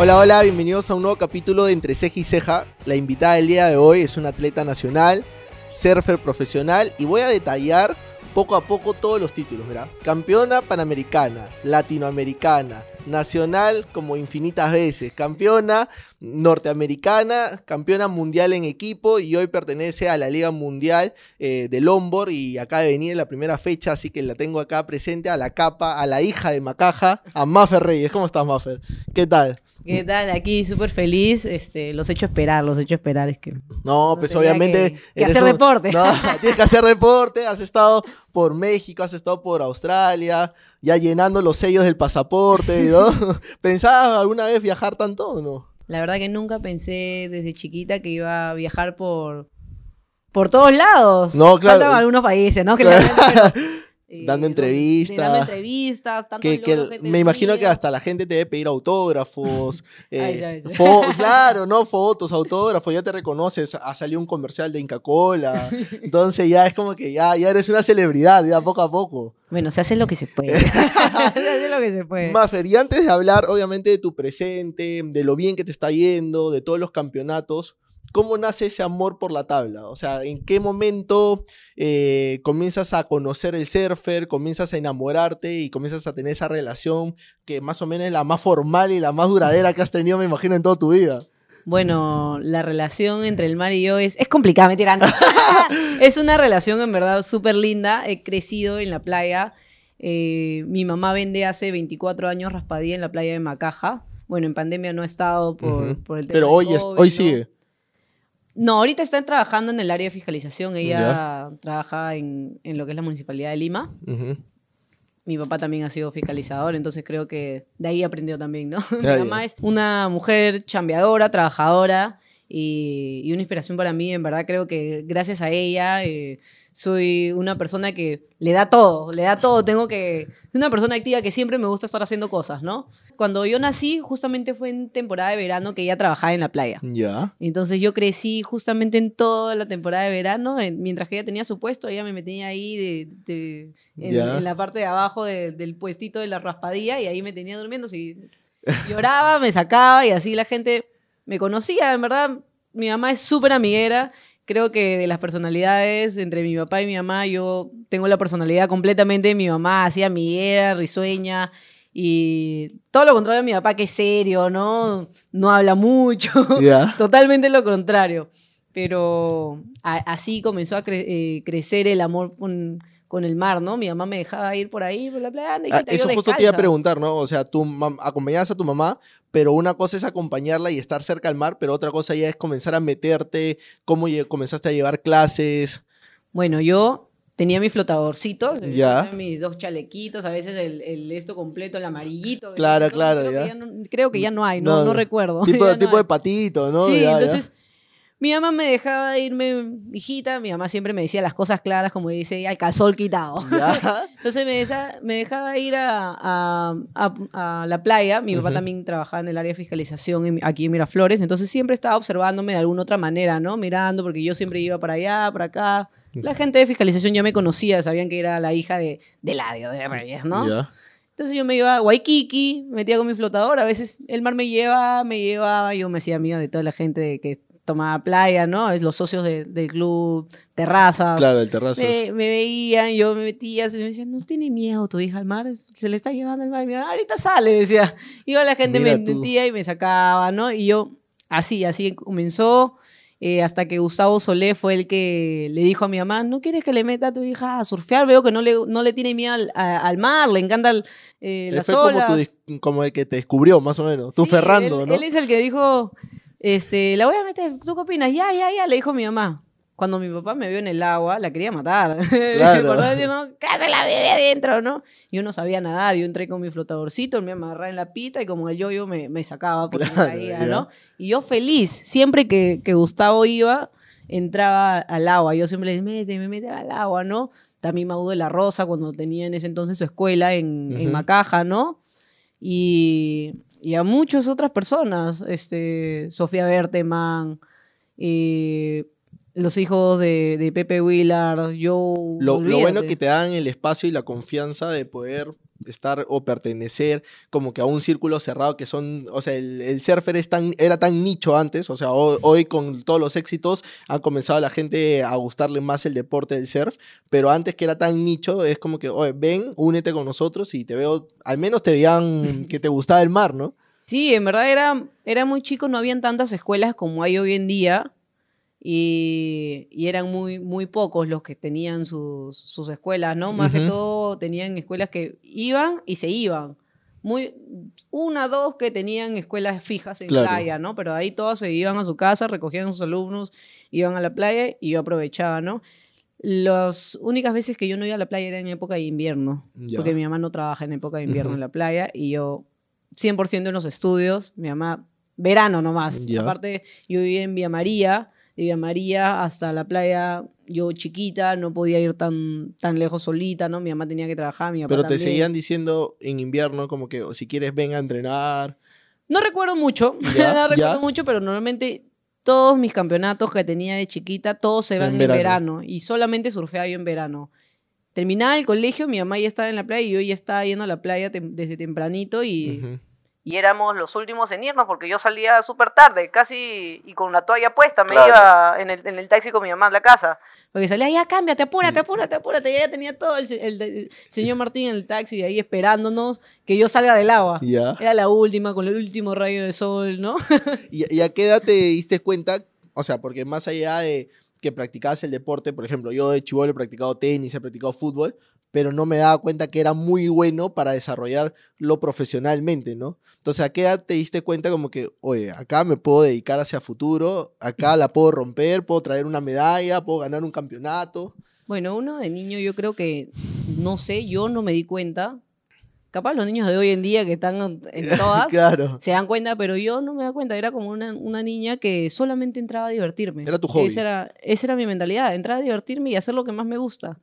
Hola, hola, bienvenidos a un nuevo capítulo de Entre Ceja y Ceja. La invitada del día de hoy es una atleta nacional, surfer profesional y voy a detallar poco a poco todos los títulos, ¿verdad? Campeona panamericana, latinoamericana, nacional como infinitas veces, campeona norteamericana, campeona mundial en equipo y hoy pertenece a la Liga Mundial eh, de y acaba de venir en la primera fecha, así que la tengo acá presente a la capa, a la hija de Macaja, a Maffer Reyes. ¿Cómo estás, Maffer? ¿Qué tal? ¿Qué tal? Aquí súper feliz. Este, los he hecho esperar, los he hecho esperar. Es que no, pues obviamente. Que, hacer deporte. No, tienes que hacer deporte. Has estado por México, has estado por Australia, ya llenando los sellos del pasaporte, ¿no? ¿Pensabas alguna vez viajar tanto o no? La verdad que nunca pensé desde chiquita que iba a viajar por, por todos lados. No, claro. Faltan algunos países, ¿no? Eh, dando entrevistas. Dando entrevistas. Que, que me imagino que hasta la gente te debe pedir autógrafos. eh, claro, ¿no? Fotos, autógrafos. Ya te reconoces. Ha salido un comercial de Inca Cola. Entonces ya es como que ya, ya eres una celebridad, ya poco a poco. Bueno, se hace lo que se puede. se hace lo que se puede. Maffer, y antes de hablar, obviamente, de tu presente, de lo bien que te está yendo, de todos los campeonatos. ¿Cómo nace ese amor por la tabla? O sea, ¿en qué momento eh, comienzas a conocer el surfer, comienzas a enamorarte y comienzas a tener esa relación que más o menos es la más formal y la más duradera que has tenido, me imagino, en toda tu vida? Bueno, la relación entre el mar y yo es, es complicada, mentira. es una relación en verdad súper linda. He crecido en la playa. Eh, mi mamá vende hace 24 años raspadilla en la playa de Macaja. Bueno, en pandemia no ha estado por, por el tema Pero hoy, COVID, hoy ¿no? sigue. No, ahorita están trabajando en el área de fiscalización. Ella trabaja en, en, lo que es la Municipalidad de Lima. Uh -huh. Mi papá también ha sido fiscalizador, entonces creo que de ahí aprendió también, ¿no? Ya, Mi mamá es una mujer chambeadora, trabajadora y, y, una inspiración para mí. En verdad creo que gracias a ella eh, soy una persona que le da todo, le da todo. Tengo que... una persona activa que siempre me gusta estar haciendo cosas, ¿no? Cuando yo nací, justamente fue en temporada de verano que ella trabajaba en la playa. Ya. Entonces yo crecí justamente en toda la temporada de verano. En, mientras que ella tenía su puesto, ella me metía ahí de, de en, en, la parte de abajo de, del puestito de la raspadilla y ahí me tenía durmiendo. Si lloraba, me sacaba y así la gente me conocía. En verdad, mi mamá es súper amiguera creo que de las personalidades entre mi papá y mi mamá, yo tengo la personalidad completamente de mi mamá, así amiguera, risueña, y todo lo contrario a mi papá, que es serio, ¿no? No habla mucho, yeah. totalmente lo contrario. Pero así comenzó a cre eh, crecer el amor con, con el mar, ¿no? Mi mamá me dejaba ir por ahí, por la playa. Ah, eso justo te iba a preguntar, ¿no? O sea, tú acompañabas a tu mamá, pero una cosa es acompañarla y estar cerca al mar, pero otra cosa ya es comenzar a meterte, cómo comenzaste a llevar clases. Bueno, yo tenía mi flotadorcito, ya. mis dos chalequitos, a veces el, el esto completo, el amarillito. Claro, ¿no? claro. Creo, ya. Que ya no, creo, que ya no hay, no, no, no recuerdo. Tipo, de patito, ¿no? Sí, ya, entonces mi mamá me dejaba irme, hijita, mi mamá siempre me decía las cosas claras, como dice, al calzón quitado. Entonces me, desa, me, dejaba ir a, a, a, a la playa, mi papá uh -huh. también trabajaba en el área de fiscalización en, aquí en Miraflores, entonces siempre estaba observándome de alguna otra manera, ¿no? Mirando, porque yo siempre iba para allá, para acá. La gente de fiscalización ya me conocía, sabían que era la hija de, de Ladio, de Reyes, ¿no? Yeah. Entonces yo me iba a Waikiki, me metía con mi flotador, a veces el mar me lleva, me llevaba, yo me hacía amiga de toda la gente de que tomaba playa, ¿no? Es los socios de, del club Terrazas. Claro, el Terrazas. Me, me, veían, yo me metía, se me decían, no tiene miedo tu hija al mar, se le está llevando el mar. Y me decían, ahorita sale, decía. Y la gente Mira me tú. metía y me sacaba, ¿no? Y yo, así, así comenzó. Eh, hasta que Gustavo Solé fue el que le dijo a mi mamá, ¿no quieres que le meta a tu hija a surfear? Veo que no le, no le tiene miedo al, a, al mar, le encanta el, eh, las fue olas. Como, tu, como el que te descubrió, más o menos, tú sí, Ferrando, él, ¿no? Él es el que dijo, este, la voy a meter, ¿tú qué opinas? Ya, ya, ya, le dijo mi mamá. Cuando mi papá me vio en el agua, la quería matar. Claro. yo, no, ¡Cállate la bebé adentro, ¿no? Yo no sabía nadar, yo entré con mi flotadorcito, me amarraba en la pita y como el yo-yo me, me, sacaba porque claro, me caía, ¿no? Y yo feliz, siempre que, que Gustavo iba, entraba al agua. Yo siempre le decía, mete, me mete al agua, ¿no? También Mau de la Rosa, cuando tenía en ese entonces su escuela en, uh -huh. en Macaja, ¿no? Y, y, a muchas otras personas, este, Sofía Berteman, eh, los hijos de, de Pepe Willard, yo... Lo, lo, bueno que te dan el espacio y la confianza de poder estar o pertenecer como que a un círculo cerrado que son, o sea, el, surfer es tan, era tan nicho antes, o sea, hoy, con todos los éxitos ha comenzado la gente a gustarle más el deporte del surf, pero antes que era tan nicho es como que, oye, ven, únete con nosotros y te veo, al menos te veían que te gustaba el mar, ¿no? Sí, en verdad era, era muy chico, no habían tantas escuelas como hay hoy en día y, eran muy, muy pocos los que tenían sus, sus escuelas, ¿no? Más que todo tenían escuelas que iban y se iban. Muy, una, dos que tenían escuelas fijas en playa, ¿no? Pero ahí todos se iban a su casa, recogían a sus alumnos, iban a la playa y yo aprovechaba, ¿no? Las únicas veces que yo no iba a la playa era en época de invierno, porque mi mamá no trabaja en época de invierno en la playa y yo 100% en los estudios, mi mamá verano nomás. Aparte, yo vivía en Vía María, de Villa María hasta la playa, yo chiquita, no podía ir tan, tan lejos solita, ¿no? Mi mamá tenía que trabajar, mi papá Pero te seguían diciendo en invierno como que si quieres ven a entrenar. No recuerdo mucho, no recuerdo mucho, pero normalmente todos mis campeonatos que tenía de chiquita, todos se van en, verano. y solamente surfeaba yo en verano. Terminaba el colegio, mi mamá ya estaba en la playa y yo ya estaba yendo a la playa desde tempranito y y éramos los últimos en irnos porque yo salía súper tarde, casi y con una toalla puesta, me iba en el, en el, taxi con mi mamá a la casa. Porque salía, ya cámbiate, apúrate, apúrate, apúrate. Ya, ya tenía todo el, el, señor Martín en el taxi ahí esperándonos que yo salga del agua. Era la última, con el último rayo de sol, ¿no? ¿Y, ¿Y a qué edad te diste cuenta? O sea, porque más allá de que practicabas el deporte, por ejemplo, yo de chivolo he practicado tenis, he practicado fútbol, pero no me daba cuenta que era muy bueno para desarrollarlo profesionalmente, ¿no? Entonces, ¿a qué edad te diste cuenta como que, oye, acá me puedo dedicar hacia futuro, acá la puedo romper, puedo traer una medalla, puedo ganar un campeonato? Bueno, uno de niño yo creo que, no sé, yo no me di cuenta, capaz los niños de hoy en día que están en todas se dan cuenta, pero yo no me da cuenta. Era como una, una, niña que solamente entraba a divertirme. Era tu hobby. Esa era, esa era mi mentalidad, entrar a divertirme y hacer lo que más me gusta.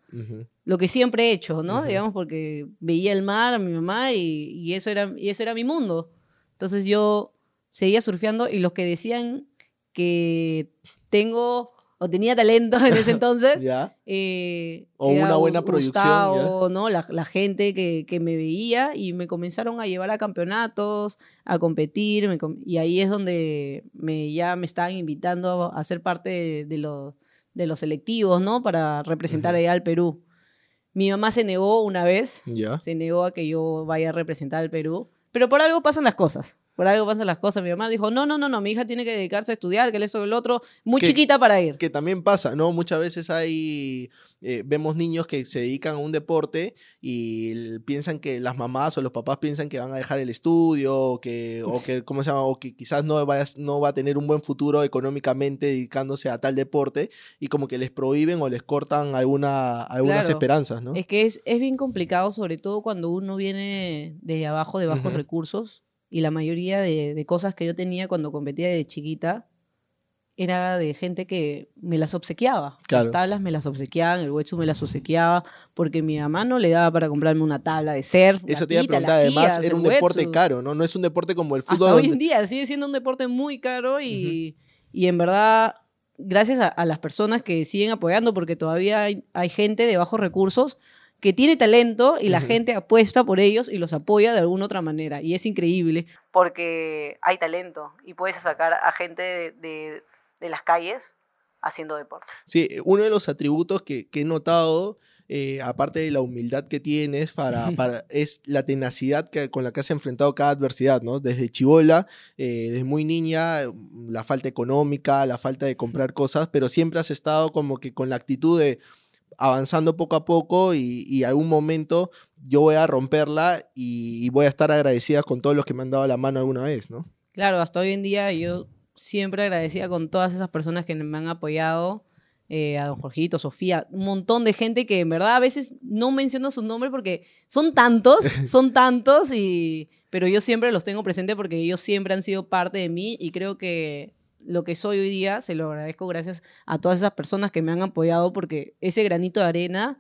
Lo que siempre he hecho, ¿no? Digamos, porque veía el mar a mi mamá y, y, eso era, y ese era mi mundo. Entonces yo seguía surfeando y los que decían que tengo o tenía talento en ese entonces. Eh, o una buena producción. ¿no? La, la gente que, que, me veía y me comenzaron a llevar a campeonatos, a competir, y ahí es donde me, ya me estaban invitando a ser parte de, los, de los selectivos, ¿no? Para representar allá al Perú. Mi mamá se negó una vez, se negó a que yo vaya a representar al Perú, pero por algo pasan las cosas por algo pasan las cosas. Mi mamá dijo, no, no, no, no, mi hija tiene que dedicarse a estudiar, que eso, el otro, muy chiquita para ir. Que también pasa, ¿no? Muchas veces hay, eh, vemos niños que se dedican a un deporte y piensan que las mamás o los papás piensan que van a dejar el estudio, o que, o que ¿cómo se llama? O que quizás no va, no va a tener un buen futuro económicamente dedicándose a tal deporte y como que les prohíben o les cortan alguna, algunas esperanzas, ¿no? Es que es, es bien complicado, sobre todo cuando uno viene desde abajo, de bajos recursos y la mayoría de, cosas que yo tenía cuando competía de chiquita era de gente que me las obsequiaba. Las tablas me las obsequiaban, el hueso me las obsequiaba, porque mi mamá no le daba para comprarme una tabla de surf. Eso te iba a preguntar, además era un deporte caro, ¿no? No es un deporte como el fútbol. Hasta hoy en día sigue siendo un deporte muy caro y, y en verdad, gracias a, las personas que siguen apoyando, porque todavía hay, hay gente de bajos recursos que tiene talento y la gente apuesta por ellos y los apoya de alguna otra manera. Y es increíble porque hay talento y puedes sacar a gente de, las calles haciendo deporte. Sí, uno de los atributos que, he notado, eh, aparte de la humildad que tienes, para, para, es la tenacidad que, con la que has enfrentado cada adversidad, ¿no? Desde chivola, eh, desde muy niña, la falta económica, la falta de comprar cosas, pero siempre has estado como que con la actitud de avanzando poco a poco y, algún momento yo voy a romperla y, voy a estar agradecida con todos los que me han dado la mano alguna vez, ¿no? Claro, hasta hoy en día yo siempre agradecida con todas esas personas que me han apoyado, eh, a don Jorgito, Sofía, un montón de gente que en verdad a veces no menciono su nombre porque son tantos, son tantos, y, pero yo siempre los tengo presente porque ellos siempre han sido parte de mí y creo que lo que soy hoy día se lo agradezco gracias a todas esas personas que me han apoyado porque ese granito de arena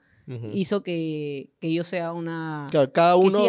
hizo que, que, yo sea una... cada uno,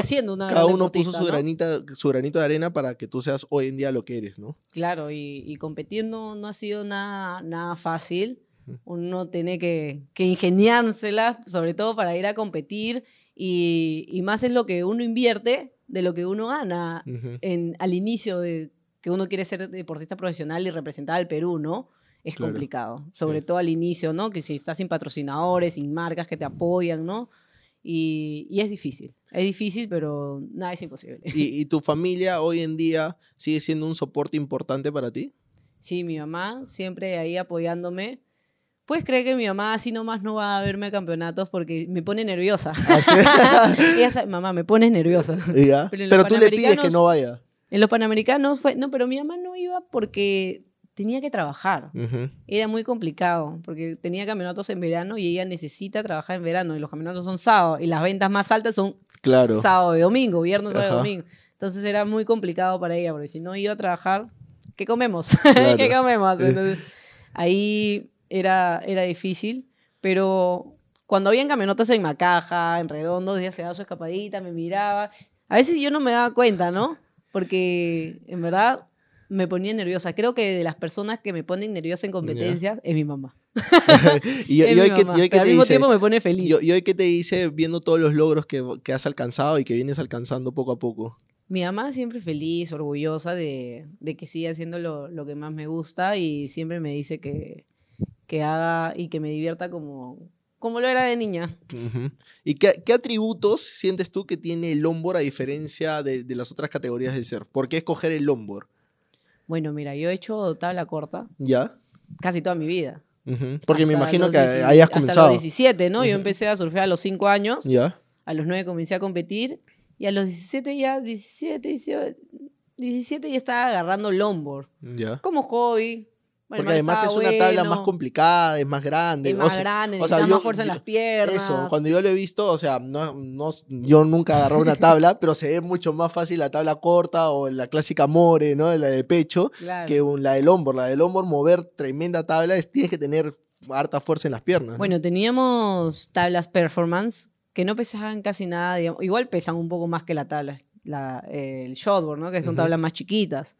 cada uno puso su, granita, su granito de arena para que tú seas hoy en día lo que eres, ¿no? Claro, y, y competir no, no, ha sido nada, nada fácil. Uno tiene que, que ingeniársela, sobre todo para ir a competir Y, más es lo que uno invierte de lo que uno gana en, al inicio de que uno quiere ser deportista profesional y representar al Perú, ¿no? Es complicado, sobre todo al inicio, ¿no? Que si estás sin patrocinadores, sin marcas que te apoyan, ¿no? Y, es difícil, es difícil, pero nada es imposible. ¿Y, ¿Y, tu familia hoy en día sigue siendo un soporte importante para ti? Sí, mi mamá siempre ahí apoyándome. Puedes creer que mi mamá así nomás no va a verme a campeonatos porque me pone nerviosa. ¿Ah, Ella sabe, mamá, me pones nerviosa. Pero, tú le pides que no vaya. En los Panamericanos fue, no, pero mi mamá no iba porque tenía que trabajar. Era muy complicado porque tenía campeonatos en verano y ella necesita trabajar en verano y los campeonatos son sábado y las ventas más altas son claro. sábado y domingo, viernes, sábado y domingo. Entonces era muy complicado para ella porque si no iba a trabajar, ¿qué comemos? ¿Qué comemos? Entonces, ahí era, era difícil, pero cuando habían camionetas en Macaja, en Redondo, ella se daba su escapadita, me miraba. A veces yo no me daba cuenta, ¿no? Porque en verdad me ponía nerviosa. Creo que de las personas que me ponen nerviosa en competencias es mi mamá. y, hoy que, al mismo tiempo me pone feliz. Y, hoy que te dice viendo todos los logros que, que, has alcanzado y que vienes alcanzando poco a poco. Mi mamá siempre feliz, orgullosa de, de que siga haciendo lo, lo, que más me gusta y siempre me dice que, que haga y que me divierta como, como lo era de niña. ¿Y qué, qué, atributos sientes tú que tiene el longboard a diferencia de, de, las otras categorías del surf? ¿Por qué escoger el longboard? Bueno, mira, yo he hecho tabla corta. ¿Ya? Casi toda mi vida. Porque me imagino que hayas comenzado. Hasta los 17, ¿no? Yo empecé a surfear a los 5 años. ¿Ya? A los 9 comencé a competir. Y a los 17 ya, 17, 18, 17 ya estaba agarrando longboard. ¿Ya? Como hobby. Porque además es una tabla más complicada, es más grande. Es más grande, o sea, más fuerza en las piernas. Eso, cuando yo lo he visto, o sea, no, no, yo nunca agarré una tabla, pero se ve mucho más fácil la tabla corta o la clásica more, ¿no? La de pecho, que la del hombro. La del hombro, mover tremenda tabla, es, tienes que tener harta fuerza en las piernas. Bueno, teníamos tablas performance que no pesaban casi nada, igual pesan un poco más que la tabla, la, el shotboard, ¿no? Que son tablas más chiquitas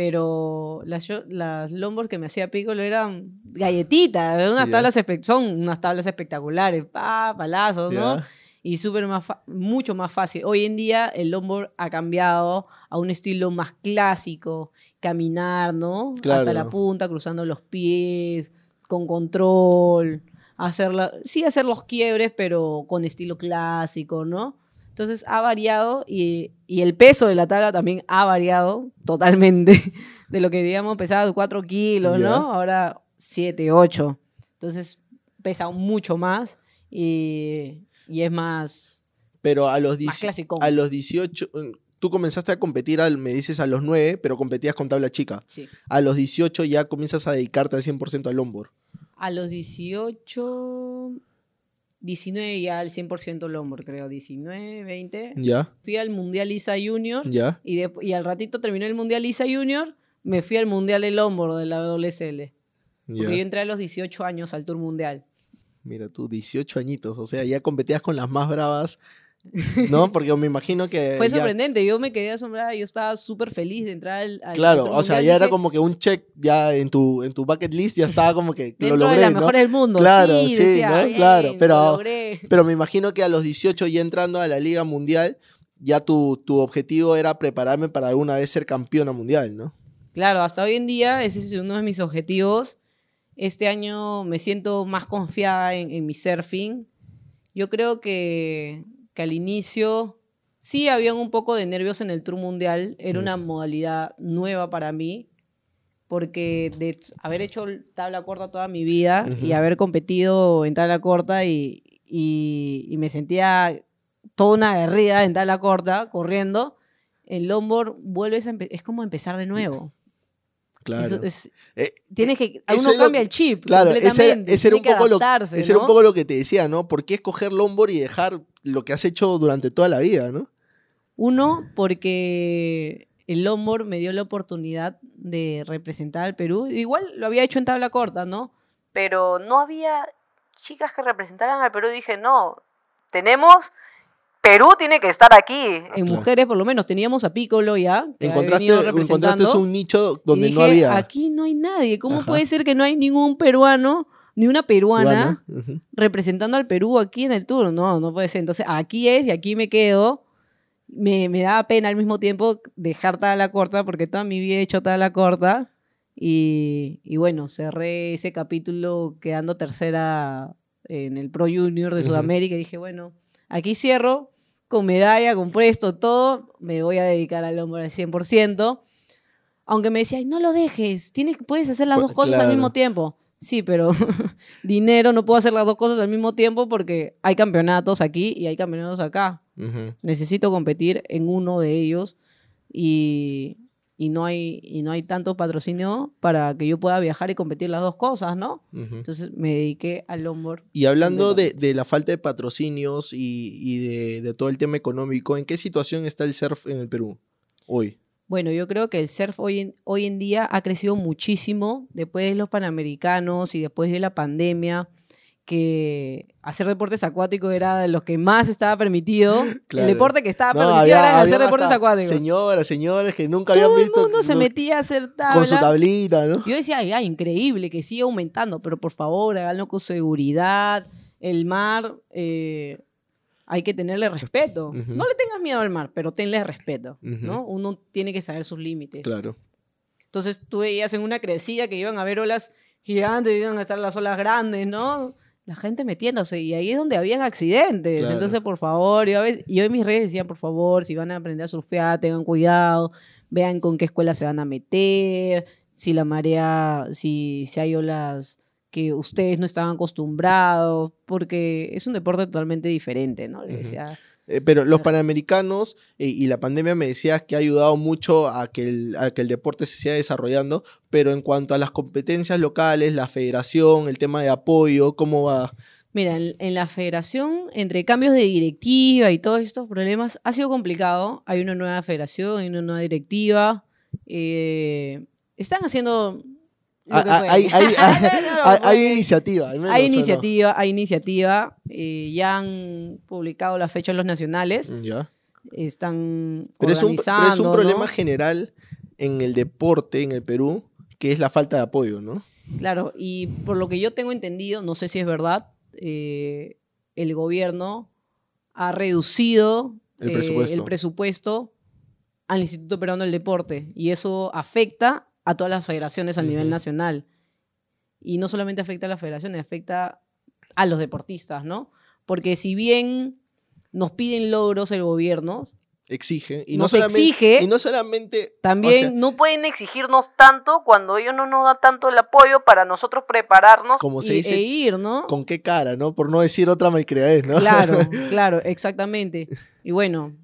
pero las, las longboards que me hacía Piccolo eran galletitas, unas tablas son unas tablas espectaculares, pa, palazos, ¿no? Y súper más mucho más fácil. Hoy en día el longboard ha cambiado a un estilo más clásico, caminar, ¿no? Hasta la punta, cruzando los pies, con control, hacer sí hacer los quiebres, pero con estilo clásico, ¿no? Entonces ha variado y, el peso de la tabla también ha variado totalmente. De lo que, digamos, pesaba 4 kilos, ¿no? Ahora 7, 8. Entonces pesa mucho más y, es más. Pero a los, a los 18, tú comenzaste a competir, al, me dices, a los 9, pero competías con tabla chica. Sí. A los 18 ya comienzas a dedicarte al 100% al longboard. A los 18 19 ya al 100% Lombor, creo, 19, 20. Ya. Fui al Mundial ISA Junior. Ya. Y, y al ratito terminó el Mundial ISA Junior, me fui al Mundial de Lombor de la WSL. Porque yo entré a los 18 años al Tour Mundial. Mira tú, 18 añitos, o sea, ya competías con las más bravas ¿No? Porque me imagino que. Fue sorprendente, yo me quedé asombrada, yo estaba súper feliz de entrar al. claro, o sea, ya era como que un check ya en tu, en tu bucket list, ya estaba como que lo logré. La mejor del mundo. Claro, sí, ¿no? claro, pero, pero me imagino que a los 18 ya entrando a la Liga Mundial, ya tu, tu objetivo era prepararme para alguna vez ser campeona mundial, ¿no? Claro, hasta hoy en día ese es uno de mis objetivos. Este año me siento más confiada en, en mi surfing. Yo creo que que al inicio sí habían un poco de nervios en el Tour Mundial, era una modalidad nueva para mí, porque de haber hecho tabla corta toda mi vida y haber competido en tabla corta y, y, me sentía toda una guerrida en tabla corta, corriendo, el longboard vuelves a es como empezar de nuevo. Claro. Eh, tienes que, uno cambia el chip. Claro, ese era, un, poco lo, ese era un poco lo que te decía, ¿no? ¿Por qué escoger longboard y dejar lo que has hecho durante toda la vida, ¿no? Uno, porque el longboard me dio la oportunidad de representar al Perú. Igual lo había hecho en tabla corta, ¿no? Pero no había chicas que representaran al Perú. Dije, no, tenemos Perú tiene que estar aquí. En mujeres, por lo menos, teníamos a Piccolo ya. encontraste, encontraste un nicho donde no había. Aquí no hay nadie. ¿Cómo puede ser que no hay ningún peruano ni una peruana representando al Perú aquí en el tour. No, no puede ser. Entonces, aquí es y aquí me quedo. Me, me da pena al mismo tiempo dejar la corta, porque toda mi vida he hecho la corta. Y, y, bueno, cerré ese capítulo quedando tercera en el Pro Junior de Sudamérica. Y dije, bueno, aquí cierro con medalla, con puesto, todo. Me voy a dedicar al hombro al 100%. Aunque me decía, no lo dejes, tienes, puedes hacer las dos cosas al mismo tiempo. Sí, pero dinero, no puedo hacer las dos cosas al mismo tiempo porque hay campeonatos aquí y hay campeonatos acá. Necesito competir en uno de ellos y, no hay, y no hay tanto patrocinio para que yo pueda viajar y competir las dos cosas, ¿no? Entonces me dediqué al longboard. Y hablando de, la falta de patrocinios y, de, de todo el tema económico, ¿en qué situación está el surf en el Perú hoy? Bueno, yo creo que el surf hoy en, hoy en día ha crecido muchísimo después de los Panamericanos y después de la pandemia, que hacer deportes acuáticos era de los que más estaba permitido. El deporte que estaba permitido era hacer deportes acuáticos. Señoras, señores que nunca habían visto. Todo el mundo se metía a hacer tabla. Con su tablita, ¿no? Yo decía, ay, increíble, que siga aumentando, pero por favor, háganlo con seguridad. El mar. Eh, hay que tenerle respeto. No le tengas miedo al mar, pero tenle respeto, ¿no? Uno tiene que saber sus límites. Claro. Entonces tú veías en una crecida que iban a haber olas gigantes, iban a estar las olas grandes, ¿no? La gente metiéndose y ahí es donde habían accidentes. Entonces, por favor, yo, a veces, yo en mis redes decía, por favor, si van a aprender a surfear, tengan cuidado, vean con qué escuela se van a meter, si la marea, si, si hay olas que ustedes no estaban acostumbrados, porque es un deporte totalmente diferente, ¿no? Le decía, eh, pero los panamericanos eh, y la pandemia me decías que ha ayudado mucho a que, el, que el deporte se siga desarrollando, pero en cuanto a las competencias locales, la federación, el tema de apoyo, ¿cómo va? Mira, en, la federación, entre cambios de directiva y todos estos problemas, ha sido complicado. Hay una nueva federación, hay una nueva directiva. Eh, están haciendo hay, iniciativa. hay iniciativa, hay iniciativa. Eh, ya han publicado la fecha en los nacionales. Ya. Están pero es un, es un problema general en el deporte en el Perú, que es la falta de apoyo, ¿no? Claro, y por lo que yo tengo entendido, no sé si es verdad, eh, el gobierno ha reducido el presupuesto. el presupuesto al Instituto Peruano del Deporte y eso afecta a todas las federaciones a nivel nacional. Y no solamente afecta a las federaciones, afecta a los deportistas, ¿no? Porque si bien nos piden logros el gobierno, exige y no solamente exige, y no solamente también no pueden exigirnos tanto cuando ellos no nos dan tanto el apoyo para nosotros prepararnos como se dice, e ir, ¿no? Con qué cara, ¿no? Por no decir otra malcriadez, ¿no? Claro, claro, exactamente. Y bueno,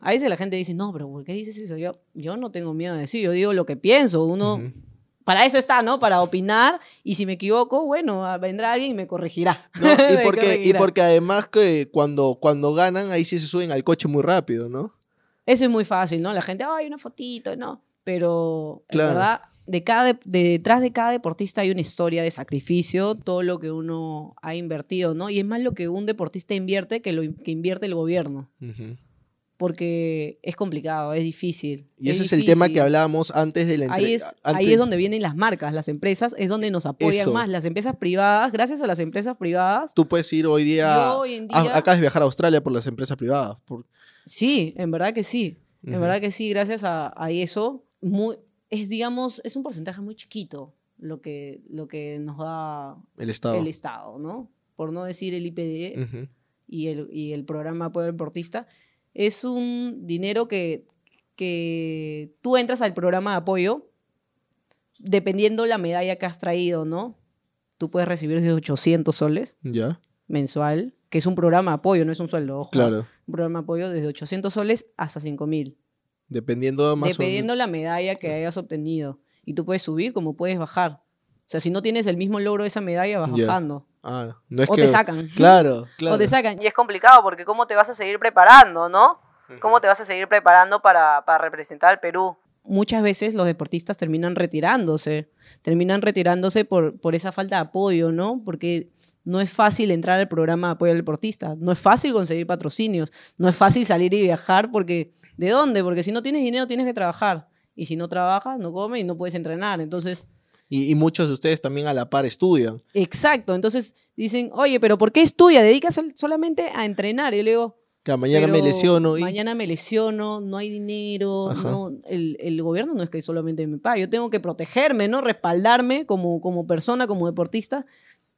a veces la gente dice, no, pero ¿por qué dices eso? Yo, yo no tengo miedo de decir, yo digo lo que pienso. Uno, para eso está, ¿no? Para opinar. Y si me equivoco, bueno, vendrá alguien y me corregirá. y, porque, y porque además que cuando, cuando ganan, ahí sí se suben al coche muy rápido, ¿no? Eso es muy fácil, ¿no? La gente, ay, una fotito, ¿no? Pero, la verdad, de cada, detrás de cada deportista hay una historia de sacrificio, todo lo que uno ha invertido, ¿no? Y es más lo que un deportista invierte que lo que invierte el gobierno porque es complicado, es difícil. Y ese es, el tema que hablábamos antes de la entrevista. Ahí, es, donde vienen las marcas, las empresas, es donde nos apoyan más. Las empresas privadas, gracias a las empresas privadas. Tú puedes ir hoy día, acá de viajar a Australia por las empresas privadas. Sí, en verdad que sí. En verdad que sí, gracias a, eso. Muy, es, digamos, es un porcentaje muy chiquito lo que, lo que nos da el Estado. el Estado, ¿no? Por no decir el IPD y, el, y el programa Apoyo Deportista es un dinero que, que tú entras al programa de apoyo dependiendo la medalla que has traído, ¿no? Tú puedes recibir de 800 soles ya mensual, que es un programa de apoyo, no es un sueldo, ojo. Claro. Un programa de apoyo desde 800 soles hasta 5000. Dependiendo más Dependiendo la medalla que hayas obtenido. Y tú puedes subir como puedes bajar. O sea, si no tienes el mismo logro de esa medalla, vas bajando. Ah, no es o te sacan. Claro, claro. O te sacan. Y es complicado porque ¿cómo te vas a seguir preparando, no? ¿Cómo te vas a seguir preparando para, para representar al Perú? Muchas veces los deportistas terminan retirándose, terminan retirándose por, por esa falta de apoyo, ¿no? Porque no es fácil entrar al programa de apoyo al deportista, no es fácil conseguir patrocinios, no es fácil salir y viajar porque ¿de dónde? Porque si no tienes dinero tienes que trabajar y si no trabajas no comes y no puedes entrenar, entonces Y, muchos de ustedes también a la par estudian. Exacto, entonces dicen, oye, pero ¿por qué estudia? Dedicas solamente a entrenar. Y yo le digo, que mañana me lesiono. Y... Mañana me lesiono, no hay dinero, no, el, gobierno no es que solamente me pague, yo tengo que protegerme, ¿no? Respaldarme como, como persona, como deportista.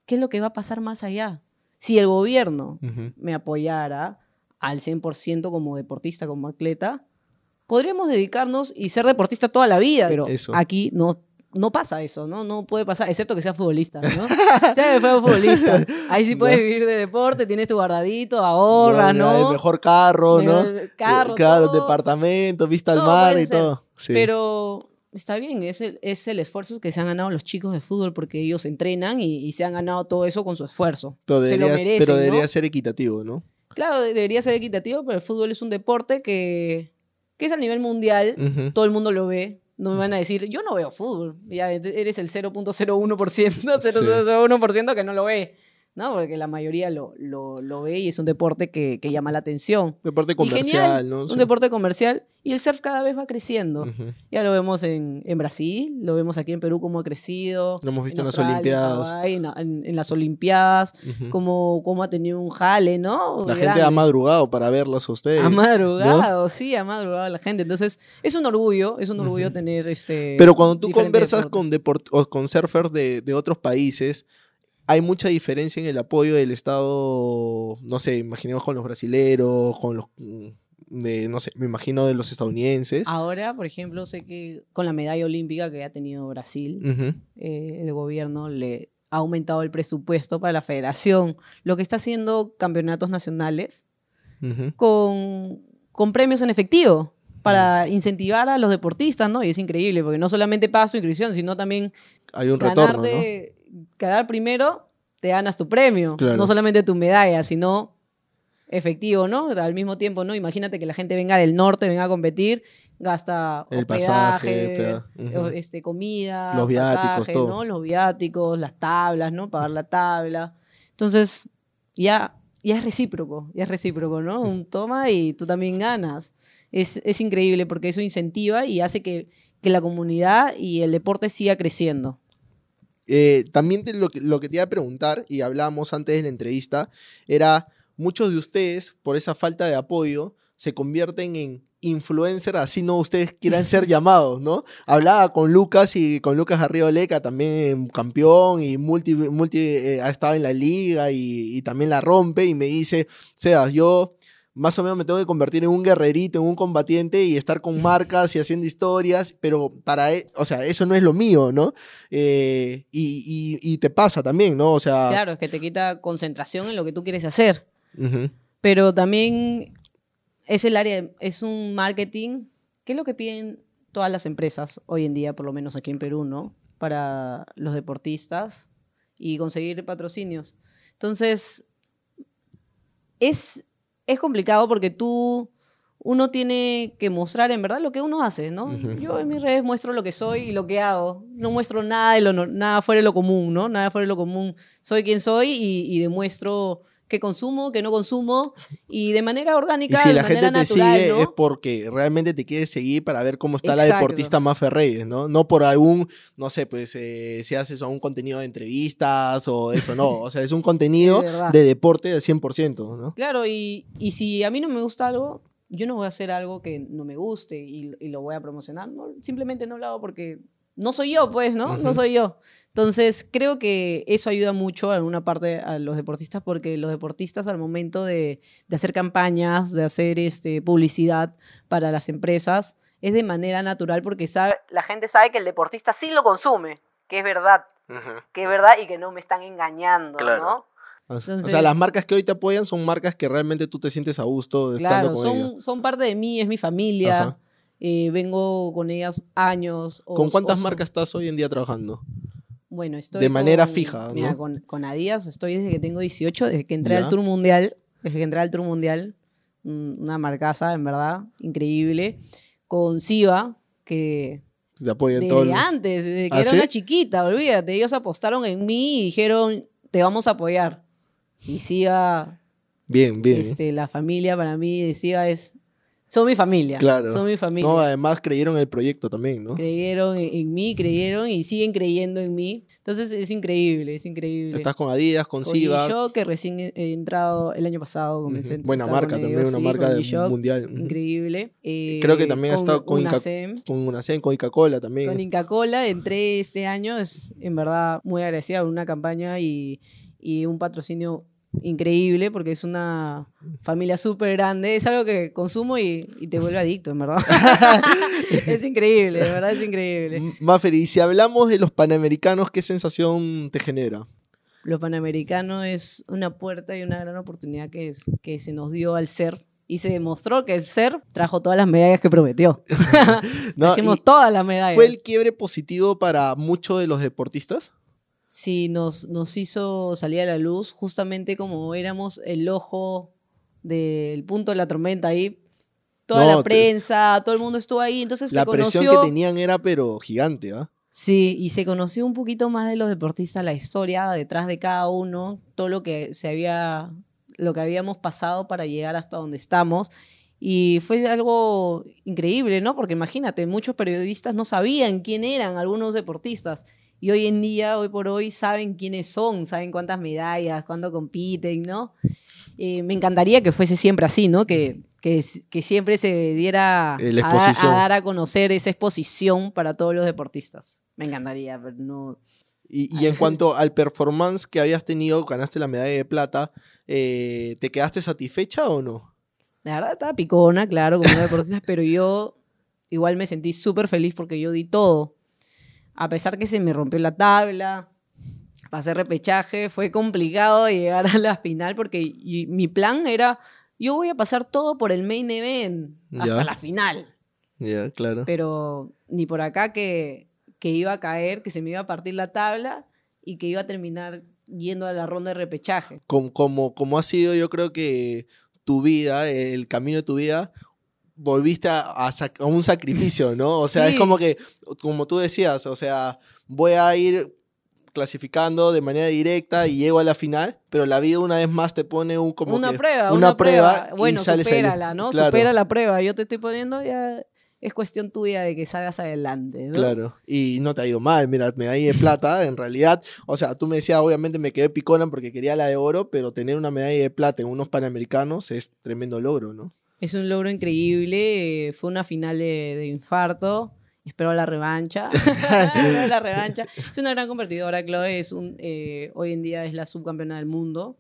¿Qué es lo que va a pasar más allá? Si el gobierno me apoyara al 100% como deportista, como atleta, podríamos dedicarnos y ser deportista toda la vida, pero aquí no no pasa eso, ¿no? No puede pasar, excepto que seas futbolista, ¿no? Ya fue futbolista. Ahí sí puedes vivir de deporte, tienes tu guardadito, ahorras, ¿no? El mejor carro, ¿no? Carro, claro, departamento, vista al mar y todo. Pero está bien, es el, es el esfuerzo que se han ganado los chicos de fútbol porque ellos entrenan y, se han ganado todo eso con su esfuerzo. Pero debería, pero debería ser equitativo, ¿no? Claro, debería ser equitativo, pero el fútbol es un deporte que, que es a nivel mundial, todo el mundo lo ve, no me van a decir, yo no veo fútbol. Ya eres el 0.01%, 0.01% que no lo ve. ¿No? Porque la mayoría lo, lo, lo, ve y es un deporte que, que llama la atención. Deporte comercial, ¿no? Un deporte comercial y el surf cada vez va creciendo. Ya lo vemos en, en, Brasil, lo vemos aquí en Perú cómo ha crecido. Lo hemos visto en, las Olimpiadas. en, las Olimpiadas, cómo, cómo, ha tenido un jale, ¿no? La gente ha madrugado para verlos a ustedes. Ha madrugado, sí, ha madrugado la gente. Entonces, es un orgullo, es un orgullo tener este... Pero cuando tú conversas con, deport o con surfers de, de otros países, hay mucha diferencia en el apoyo del Estado, no sé, imaginemos con los brasileros, con los, mm, de, no sé, me imagino de los estadounidenses. Ahora, por ejemplo, sé que con la medalla olímpica que ha tenido Brasil, eh, el gobierno le ha aumentado el presupuesto para la federación, lo que está haciendo campeonatos nacionales con, con premios en efectivo para incentivar a los deportistas, ¿no? Y es increíble, porque no solamente pagas tu inscripción, sino también hay un retorno, quedar primero, te ganas tu premio. No solamente tu medalla, sino efectivo, ¿no? Al mismo tiempo, ¿no? Imagínate que la gente venga del norte, venga a competir, gasta el hospedaje, este, comida, los viáticos, todo. ¿no? Los viáticos, las tablas, ¿no? Pagar la tabla. Entonces, ya, ya es recíproco, ya es recíproco, ¿no? Un toma y tú también ganas. Es, es increíble porque eso incentiva y hace que, que la comunidad y el deporte siga creciendo. Eh, también lo, que, lo que te iba a preguntar, y hablábamos antes de la entrevista, era muchos de ustedes, por esa falta de apoyo, se convierten en influencers, así no ustedes quieran ser llamados, ¿no? Hablaba con Lucas y con Lucas Arrioleca, también campeón y multi, multi eh, ha estado en la liga y, y, también la rompe, y me dice, sea, yo más o menos me tengo que convertir en un guerrerito, en un combatiente y estar con marcas y haciendo historias, pero para, e, o sea, eso no es lo mío, ¿no? Eh, y, te pasa también, ¿no? O sea... Claro, es que te quita concentración en lo que tú quieres hacer. Pero también es el área, es un marketing, ¿qué es lo que piden todas las empresas hoy en día, por lo menos aquí en Perú, ¿no? Para los deportistas y conseguir patrocinios. Entonces, es es complicado porque tú, uno tiene que mostrar en verdad lo que uno hace, ¿no? Yo en mis redes muestro lo que soy y lo que hago. No muestro nada, de lo, nada fuera de lo común, ¿no? Nada fuera de lo común. Soy quien soy y, demuestro qué consumo, qué no consumo, y de manera orgánica. Y si la gente te sigue es porque realmente te quiere seguir para ver cómo está la deportista más Reyes, ¿no? No por algún, no sé, pues eh, si haces algún contenido de entrevistas o eso, no. O sea, es un contenido de, deporte del 100%, ¿no? Claro, y, y si a mí no me gusta algo, yo no voy a hacer algo que no me guste y, lo voy a promocionar. simplemente no lo hago porque no soy yo, pues, ¿no? No soy yo. Entonces, creo que eso ayuda mucho en una parte a los deportistas porque los deportistas al momento de, hacer campañas, de hacer este, publicidad para las empresas, es de manera natural porque sabe, la gente sabe que el deportista sí lo consume, que es verdad, que es verdad y que no me están engañando, ¿no? o sea, las marcas que hoy te apoyan son marcas que realmente tú te sientes a gusto estando con son, son parte de mí, es mi familia. Eh, vengo con ellas años. ¿Con cuántas marcas estás hoy en día trabajando? Bueno, estoy. De manera fija, ¿no? Mira, con, con, Adidas estoy desde que tengo 18, desde que entré al Tour Mundial. Desde que entré al Tour Mundial. Una marcaza, en verdad, increíble. Con Siva, que. Te apoyan desde todo. antes, desde que ¿Ah, era una chiquita, olvídate. Ellos apostaron en mí y dijeron: Te vamos a apoyar. Y Siva. Bien, bien. Este, la familia para mí de Siva es son mi familia. Claro. Son mi familia. No, además creyeron en el proyecto también, ¿no? Creyeron en, mí, creyeron y siguen creyendo en mí. Entonces es increíble, es increíble. Estás con Adidas, con, Siva. Yo que recién he entrado el año pasado, comencé Buena marca también, una marca mundial. Increíble. Creo que también ha estado con Inca, con Unacem, con Inca-Cola también. Con Inca-Cola entré este año, es en verdad muy agradecida, una campaña y, y un patrocinio increíble porque es una familia súper grande. Es algo que consumo y, te vuelve adicto, en verdad. es increíble, de verdad es increíble. Mafer, y si hablamos de los panamericanos, ¿qué sensación te genera? Los panamericanos es una puerta y una gran oportunidad que, es, que se nos dio al ser. Y se demostró que el ser trajo todas las medallas que prometió. no, todas las medallas. ¿Fue el quiebre positivo para muchos de los deportistas? Sí nos, nos hizo salir a la luz, justamente como éramos el ojo del punto de la tormenta ahí. Toda la prensa, todo el mundo estuvo ahí, entonces la presión que tenían era pero gigante, ¿ah? Sí, y se conoció un poquito más de los deportistas, la historia detrás de cada uno, todo lo que se había, lo que habíamos pasado para llegar hasta donde estamos. Y fue algo increíble, ¿no? Porque imagínate, muchos periodistas no sabían quién eran algunos deportistas. Y hoy en día, hoy por hoy, saben quiénes son, saben cuántas medallas, cuándo compiten, ¿no? Eh, me encantaría que fuese siempre así, ¿no? Que, que, siempre se diera a, dar a conocer esa exposición para todos los deportistas. Me encantaría, pero no... Y, en cuanto al performance que habías tenido, ganaste la medalla de plata, eh, ¿te quedaste satisfecha o no? La verdad estaba picona, claro, como deportistas, pero yo igual me sentí súper feliz porque yo di todo a pesar que se me rompió la tabla, pasé repechaje, fue complicado llegar a la final porque mi plan era, yo voy a pasar todo por el main event hasta la final. Ya, claro. Pero ni por acá que, que iba a caer, que se me iba a partir la tabla y que iba a terminar yendo a la ronda de repechaje. Como, como, como ha sido yo creo que tu vida, el camino de tu vida, volviste a, un sacrificio, ¿no? O sea, es como que, como tú decías, o sea, voy a ir clasificando de manera directa y llego a la final, pero la vida una vez más te pone un como una que, prueba, una, prueba, bueno, supérala, ¿no? Supera la prueba. Yo te estoy poniendo ya es cuestión tuya de que salgas adelante. ¿no? Claro, y no te ha ido mal, mira, medalla de plata, en realidad, o sea, tú me decías, obviamente me quedé picona porque quería la de oro, pero tener una medalla de plata en unos panamericanos es tremendo logro, ¿no? Es un logro increíble. Fue una final de, infarto. Espero la revancha. la revancha. Es una gran competidora, Chloe. Es un, eh, hoy en día es la subcampeona del mundo.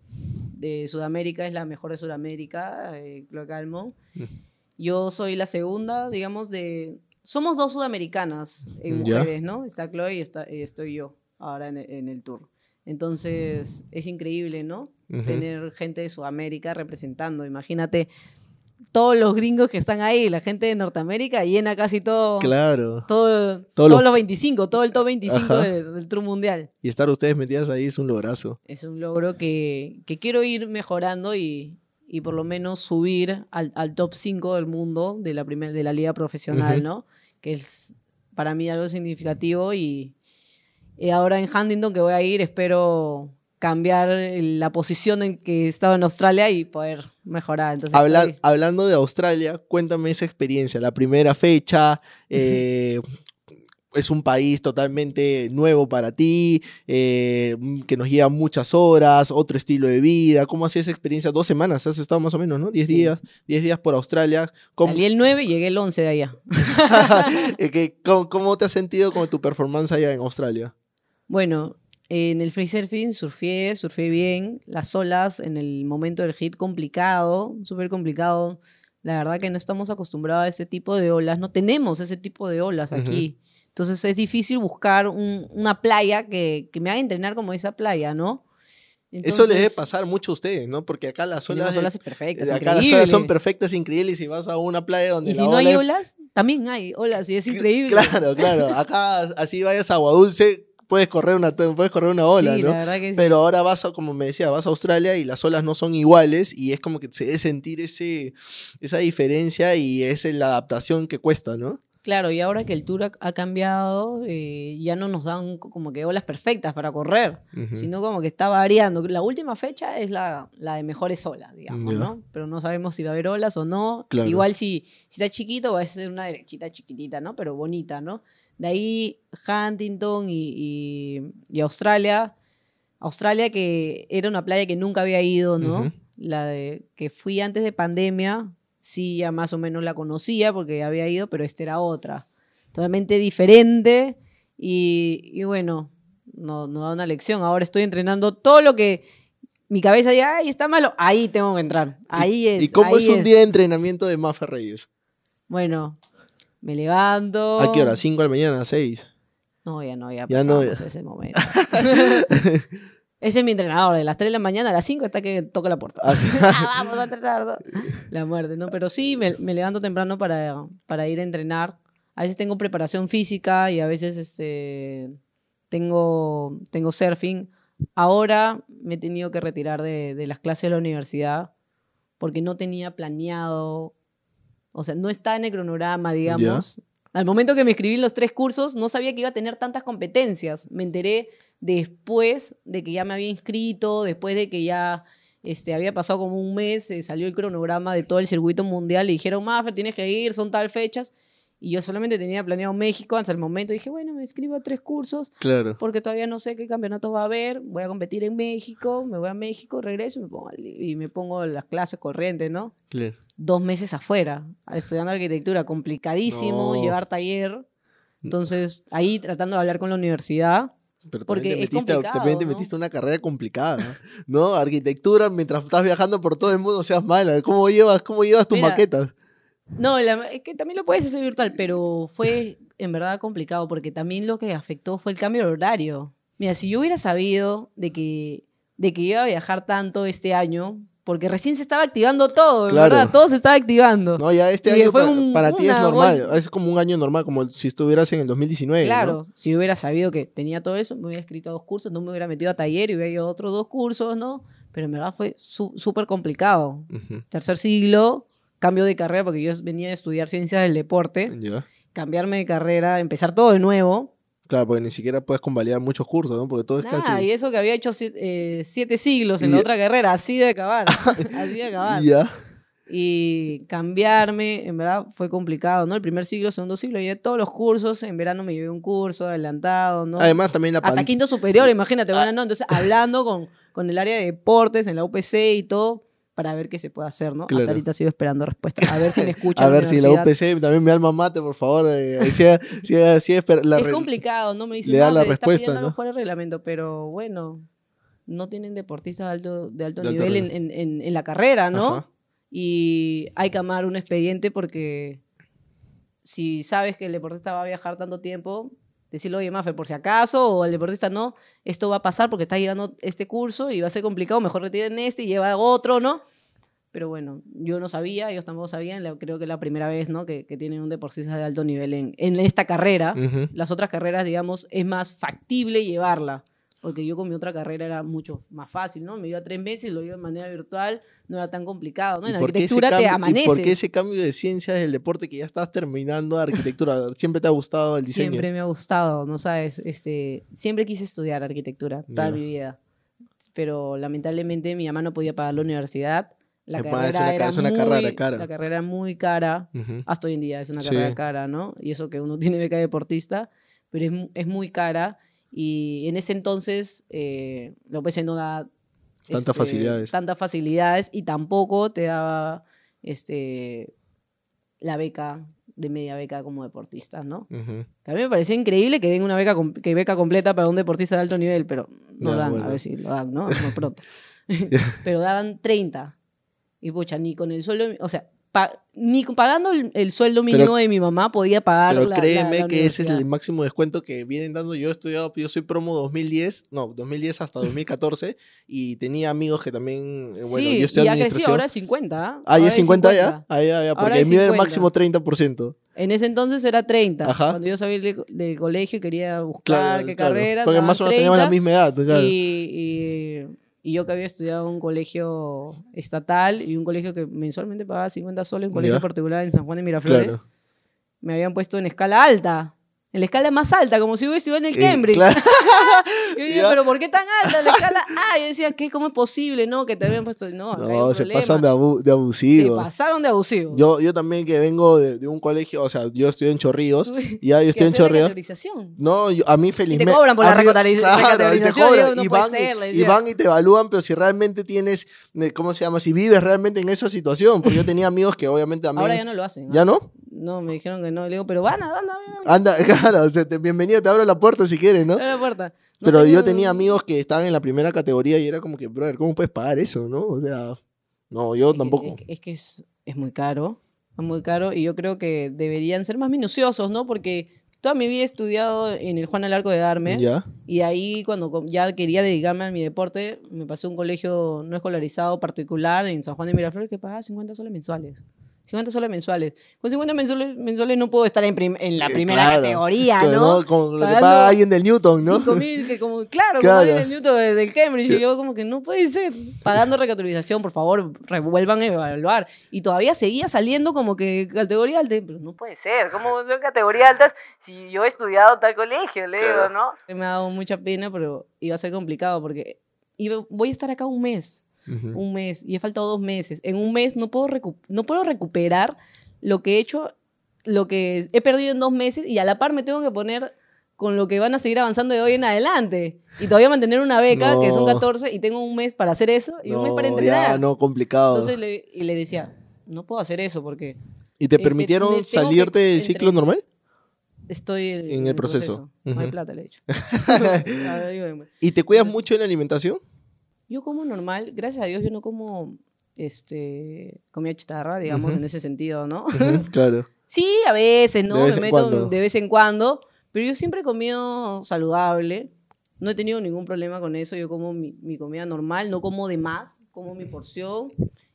De Sudamérica, es la mejor de Sudamérica, eh, Chloe Calmon. Mm. Yo soy la segunda, digamos, de... Somos dos sudamericanas en mujeres, ¿no? Está Chloe y está, estoy yo ahora en, el tour. Entonces, es increíble, ¿no? Tener gente de Sudamérica representando. Imagínate, todos los gringos que están ahí, la gente de Norteamérica llena casi todo. Claro. Todo, todos los, 25, todo el top 25 del, Tour Mundial. Y estar ustedes metidas ahí es un lograzo. Es un logro que, quiero ir mejorando y, por lo menos subir al, top 5 del mundo de la, primer, de la liga profesional, ¿no? Que es para mí algo significativo y, y ahora en Huntington que voy a ir espero cambiar la posición en que estaba en Australia y poder mejorar. Entonces, hablando de Australia, cuéntame esa experiencia, la primera fecha. Eh, es un país totalmente nuevo para ti, eh, que nos lleva muchas horas, otro estilo de vida. ¿Cómo hacía esa experiencia? Dos semanas, has estado más o menos, ¿no? Diez días, diez días por Australia. Salí el 9 y llegué el 11 de allá. Eh, ¿Cómo, ¿Cómo, te has sentido con tu performance allá en Australia? Bueno, en el free surfing surfé, surfé bien. Las olas en el momento del hit complicado, súper complicado. La verdad que no estamos acostumbrados a ese tipo de olas. No tenemos ese tipo de olas aquí. Entonces es difícil buscar una playa que, me haga entrenar como esa playa, ¿no? Eso le debe pasar mucho a ustedes, ¿no? Porque acá las olas. Las olas perfectas. Acá las olas son perfectas, increíbles. Y vas a una playa donde. Y si no hay olas, también hay olas y es increíble. Claro, claro. Acá, así vayas a Agua Dulce, puedes correr una, puedes correr una ola, ¿no? Pero ahora vas a, como me decía, vas a Australia y las olas no son iguales y es como que se debe sentir ese, esa diferencia y es la adaptación que cuesta, ¿no? Claro, y ahora que el tour ha, cambiado, eh, ya no nos dan como que olas perfectas para correr, sino como que está variando. La última fecha es la, la de mejores olas, digamos, ¿no? Pero no sabemos si va a haber olas o no. Igual si, si está chiquito va a ser una derechita chiquitita, ¿no? Pero bonita, ¿no? De ahí Huntington y, y, Australia. Australia que era una playa que nunca había ido, ¿no? La de que fui antes de pandemia, sí ya más o menos la conocía porque había ido, pero esta era otra. Totalmente diferente y, bueno, no, no da una lección. Ahora estoy entrenando todo lo que mi cabeza diga, ay, está malo, ahí tengo que entrar. Ahí es. ¿Y cómo es un día de entrenamiento de Mafe Reyes? Bueno, me levanto. ¿A qué hora? ¿5 de la mañana? ¿A 6? No, ya no, ya, ya no, ese momento. Ese es mi entrenador, de las 3 de la mañana a las 5 hasta que toca la puerta. Ah, ah, vamos a entrenar. La muerte, ¿no? Pero sí, me, levanto temprano para, para, ir a entrenar. A veces tengo preparación física y a veces este, tengo, tengo surfing. Ahora me he tenido que retirar de, de las clases de la universidad porque no tenía planeado, o sea, no está en el cronograma, digamos. Al momento que me escribí los tres cursos, no sabía que iba a tener tantas competencias. Me enteré después de que ya me había inscrito, después de que ya este, había pasado como un mes, eh, salió el cronograma de todo el circuito mundial y dijeron, Maffer, tienes que ir, son tal fechas. Y yo solamente tenía planeado México hasta el momento. Dije, bueno, me inscribo a tres cursos. Claro. Porque todavía no sé qué campeonato va a haber. Voy a competir en México, me voy a México, regreso y me pongo, y me pongo las clases corrientes, ¿no? Claro. Dos meses afuera, estudiando arquitectura. Complicadísimo, llevar taller. Entonces, ahí tratando de hablar con la universidad. Pero también, te metiste, también te metiste una carrera complicada, ¿no? Arquitectura, mientras estás viajando por todo el mundo, seas mala. ¿Cómo llevas, cómo llevas tus maquetas? No, es que también lo puedes hacer virtual, pero fue en verdad complicado porque también lo que afectó fue el cambio de horario. Mira, si yo hubiera sabido de que, de que iba a viajar tanto este año, porque recién se estaba activando todo, ¿verdad? Todo se estaba activando. No, ya este año para, ti es normal, es como un año normal, como si estuvieras en el 2019. Claro, si hubiera sabido que tenía todo eso, me hubiera escrito dos cursos, no me hubiera metido a taller y hubiera ido a otros dos cursos, ¿no? Pero en verdad fue súper complicado. Tercer siglo, cambio de carrera, porque yo venía a estudiar ciencias del deporte, cambiarme de carrera, empezar todo de nuevo. Claro, porque ni siquiera puedes convalidar muchos cursos, ¿no? Porque todo es casi... y eso que había hecho eh, siete, siglos en la otra carrera, así de acabar, así de acabar. Ya. Y cambiarme, en verdad, fue complicado, ¿no? El primer siglo, segundo siglo, llevé todos los cursos, en verano me llevé un curso adelantado, ¿no? Además, también la Hasta quinto superior, imagínate, bueno, ¿no? Entonces, hablando con, con el área de deportes en la UPC y todo, para ver qué se puede hacer, ¿no? Hasta ahorita sigo esperando respuestas. A ver si me escuchan. a ver si la UPC también me alma mate, por favor. Eh, si, es complicado, ¿no? Me dicen, le da la respuesta, ¿no? fuera el reglamento, pero bueno, no tienen deportistas de alto, de alto, nivel en, en, en, la carrera, ¿no? Y hay que amar un expediente porque si sabes que el deportista va a viajar tanto tiempo, decirle, oye, Mafe, por si acaso, o el deportista no, esto va a pasar porque está llevando este curso y va a ser complicado, mejor retiren este y lleva otro, ¿no? Pero bueno, yo no sabía, ellos tampoco sabían, creo que es la primera vez, ¿no? Que, que tienen un deportista de alto nivel en, en esta carrera. Las otras carreras, digamos, es más factible llevarla porque yo con mi otra carrera era mucho más fácil, ¿no? Me iba tres meses, lo iba de manera virtual, no era tan complicado, ¿no? En arquitectura te amanece. ¿Y por qué ese cambio de ciencias del deporte que ya estás terminando de arquitectura? ¿Siempre te ha gustado el diseño? Siempre me ha gustado, ¿no sabes? Este, siempre quise estudiar arquitectura toda mi vida, pero lamentablemente mi mamá no podía pagar la universidad. La carrera es una, era es una muy, carrera cara. La carrera muy cara, hasta hoy en día es una carrera cara, ¿no? Y eso que uno tiene beca deportista, pero es, es muy cara y en ese entonces, eh, López no da tantas este, facilidades. Tantas facilidades y tampoco te daba este, la beca de media beca como deportista, ¿no? Que a mí me parecía increíble que den una beca, que beca completa para un deportista de alto nivel, pero no dan, a ver si lo dan, ¿no? Muy pronto. pero daban 30. Y pucha, ni con el sueldo, o sea, ni pagando el, sueldo mínimo de mi mamá podía pagar pero créeme que ese es el máximo descuento que vienen dando. Yo he estudiado, yo soy promo 2010, no, 2010 hasta 2014 y tenía amigos que también, eh, bueno, yo estoy ya creció, ahora es 50. ¿ah? Ah, ya es 50, ya, ah, ya, ya, porque el mío era máximo 30%. En ese entonces era 30. Ajá. Cuando yo salí del, colegio quería buscar qué carrera. Porque más o menos teníamos la misma edad. Claro. y y yo que había estudiado en un colegio estatal y un colegio que mensualmente pagaba 50 soles, un colegio particular en San Juan de Miraflores. me habían puesto en escala alta en la escala más alta, como si hubiera estudiado en el Cambridge. yo dije, pero ¿por qué tan alta la escala? Ah, yo decía, ¿qué? ¿Cómo es posible? No, que te habían puesto. No, no se pasan de, abu de abusivos. Se pasaron de abusivos. Yo, yo también que vengo de, un colegio, o sea, yo estoy en Chorrillos. y ya yo estoy en Chorrillos. No, a mí felizmente. te cobran por la recategorización. te cobran. y, van, y, van y te evalúan, pero si realmente tienes, ¿cómo se llama? Si vives realmente en esa situación. Porque yo tenía amigos que obviamente también. Ahora ya no lo hacen. ¿Ya no? No, me dijeron que no. Le digo, pero van, anda, anda. Anda, claro, o sea, te, bienvenida, te abro la puerta si quieres, ¿no? Abre la puerta. pero yo tenía amigos que estaban en la primera categoría y era como que, brother, ¿cómo puedes pagar eso, no? O sea, no, yo tampoco. Es, que es, es muy caro, es muy caro y yo creo que deberían ser más minuciosos, ¿no? Porque toda mi vida he estudiado en el Juan Alarco de Darme. ¿Ya? Y ahí, cuando ya quería dedicarme a mi deporte, me pasé a un colegio no escolarizado particular en San Juan de Miraflores que pagaba 50 soles mensuales. 50 soles mensuales. Con 50 mensuales, mensuales no puedo estar en, en la eh, primera categoría, ¿no? ¿no? Como lo que paga alguien del Newton, ¿no? 5 mil, que como, claro, como alguien del Newton del Cambridge. Y yo como que no puede ser. Pagando recategorización, por favor, revuelvan a evaluar. Y todavía seguía saliendo como que categoría alta. Pero no puede ser. ¿Cómo son categoría altas si yo he estudiado tal colegio, Leo, no? Me ha dado mucha pena, pero iba a ser complicado porque voy a estar acá un mes un mes y he faltado dos meses. En un mes no puedo, no puedo recuperar lo que he hecho, lo que he perdido en dos meses y a la par me tengo que poner con lo que van a seguir avanzando de hoy en adelante. Y todavía mantener una beca, que son 14, y tengo un mes para hacer eso y un mes para entrenar. Ya, no, complicado. Entonces le, y le decía, no puedo hacer eso porque... ¿Y te este, permitieron salirte del ciclo normal? Estoy en, el proceso. No hay plata, le he dicho. ¿Y te cuidas mucho en la alimentación? Yo como normal, gracias a Dios yo no como este comida chitarra, digamos, en ese sentido, ¿no? claro. sí, a veces, ¿no? Me meto de vez en cuando, pero yo siempre he comido saludable. No he tenido ningún problema con eso. Yo como mi, mi comida normal, no como de más, como mi porción.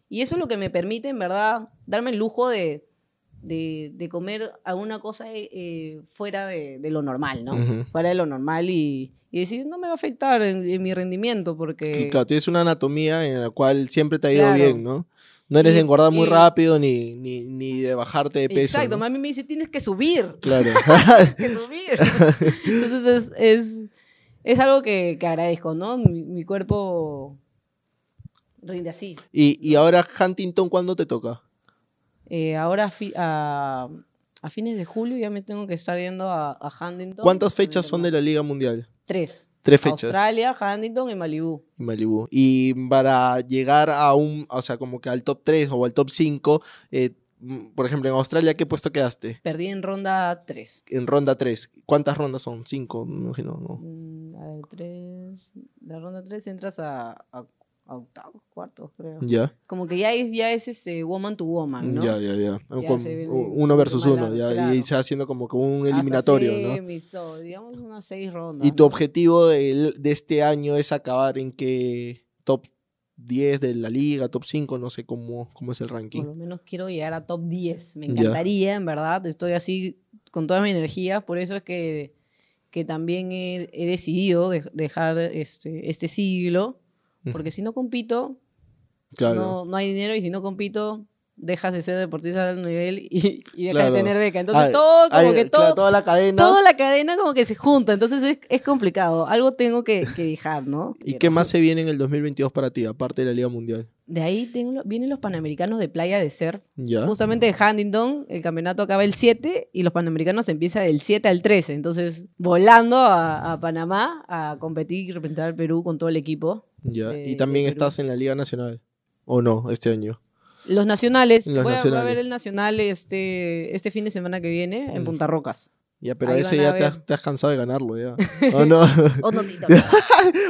Y eso es lo que me permite, en verdad, darme el lujo de, de, de comer alguna cosa eh, fuera de, de, lo normal, ¿no? Fuera de lo normal y, y decir, no me va a afectar en, mi rendimiento porque... claro, tienes una anatomía en la cual siempre te ha ido bien, ¿no? No eres de engordar muy rápido ni, ni, ni, de bajarte de peso. Exacto, mami me dice, tienes que subir. Claro. tienes que subir. Entonces es, es, es algo que, que, agradezco, ¿no? Mi, mi, cuerpo rinde así. ¿Y, y ahora Huntington cuándo te toca? Eh, ahora a, a, fines de julio ya me tengo que estar yendo a, a Huntington. ¿Cuántas fechas son de la Liga Mundial? Tres. Tres fechas. Australia, Huntington y Malibú. Y Malibú. Y para llegar a un, o sea, como que al top 3 o al top 5, eh, mm, por ejemplo, en Australia, ¿qué puesto quedaste? Perdí en ronda 3. En ronda 3. ¿Cuántas rondas son? ¿Cinco? Me imagino, ¿no? Mm, a ver, 3. La ronda 3 entras a, a octavos, cuartos, creo. Ya. Como que ya es, ya es este woman to woman, ¿no? Ya, ya, ya. uno versus uno, ya, y se va haciendo como que un eliminatorio, ¿no? digamos unas seis rondas. ¿Y tu objetivo de, de, este año es acabar en qué top 10 de la liga, top 5, no sé cómo, cómo es el ranking? Por lo menos quiero llegar a top 10, me encantaría, en verdad, estoy así con toda mi energía, por eso es que, que también he, he decidido dejar este, este siglo porque si no compito, no, no hay dinero y si no compito, dejas de ser deportista al nivel y, dejas de tener beca. Entonces todo, como que todo, toda la cadena. Toda la cadena como que se junta. Entonces es, es complicado. Algo tengo que, que dejar, ¿no? ¿Y qué más se viene en el 2022 para ti, aparte de la Liga Mundial? De ahí tengo, vienen los Panamericanos de Playa de Ser. Justamente de Huntington, el campeonato acaba el 7 y los Panamericanos empieza del 7 al 13. Entonces, volando a, a Panamá a competir y representar al Perú con todo el equipo. Ya. y también estás en la Liga Nacional. ¿O no, este año? Los nacionales. voy, A, ver el nacional este, este fin de semana que viene en mm. Punta Rocas. Ya, pero ese ya te has, cansado de ganarlo, ya. ¿O no? Un hito más.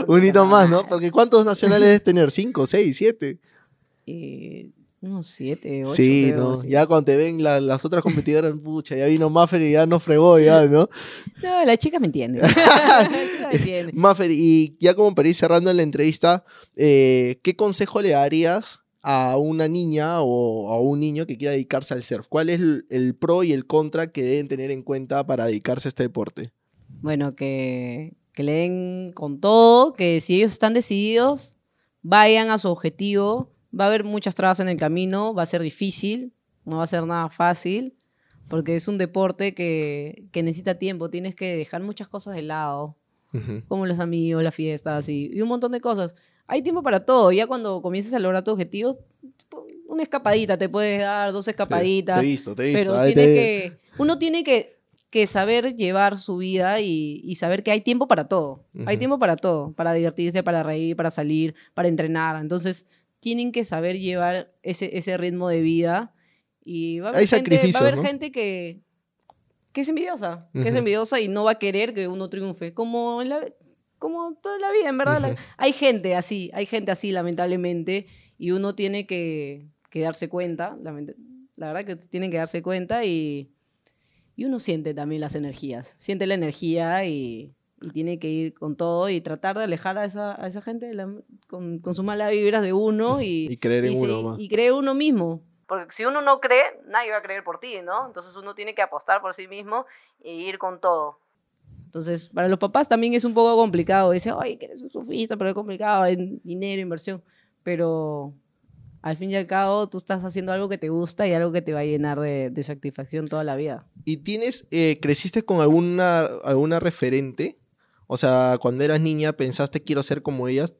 Un hito más, ¿no? Porque ¿cuántos nacionales debes tener? ¿Cinco, seis, siete? Eh, unos siete, ocho. Sí, ¿no? Ya cuando te ven las otras competidoras, pucha, ya vino Maffer y ya no fregó, ya, ¿no? No, la chica me entiende. Maffer, y ya como para ir cerrando la entrevista, eh, ¿qué consejo le darías a una niña o a un niño que quiera dedicarse al surf? ¿Cuál es el, pro y el contra que deben tener en cuenta para dedicarse a este deporte? Bueno, que, que le den con todo, que si ellos están decididos, vayan a su objetivo. Va a haber muchas trabas en el camino, va a ser difícil, no va a ser nada fácil, porque es un deporte que, que necesita tiempo, tienes que dejar muchas cosas de lado, como los amigos, las fiestas y, y, un montón de cosas. Hay tiempo para todo, ya cuando comiences a lograr tus objetivos, una escapadita te puedes dar, dos escapaditas. te he visto, te visto. Pero tiene que, uno tiene que, que, saber llevar su vida y, y, saber que hay tiempo para todo. Hay tiempo para todo, para divertirse, para reír, para salir, para entrenar. Entonces, tienen que saber llevar ese, ese ritmo de vida. Y va a haber, gente, va a haber gente que, que es envidiosa, que es envidiosa y no va a querer que uno triunfe. Como, en la, como toda la vida, en verdad. hay gente así, hay gente así, lamentablemente. Y uno tiene que, que darse cuenta, la, la, verdad que tienen que darse cuenta y, y uno siente también las energías. Siente la energía y, y tiene que ir con todo y tratar de alejar a esa, a esa gente con, con sus malas vibras de uno y, y creer en uno más. Y creer uno mismo. Porque si uno no cree, nadie va a creer por ti, ¿no? Entonces uno tiene que apostar por sí mismo e ir con todo. Entonces, para los papás también es un poco complicado. Dice, ay, que eres un sofista, pero es complicado, hay dinero, inversión. Pero al fin y al cabo, tú estás haciendo algo que te gusta y algo que te va a llenar de, de satisfacción toda la vida. ¿Y tienes, eh, creciste con alguna, alguna referente o sea, cuando eras niña, ¿pensaste quiero ser como ellas?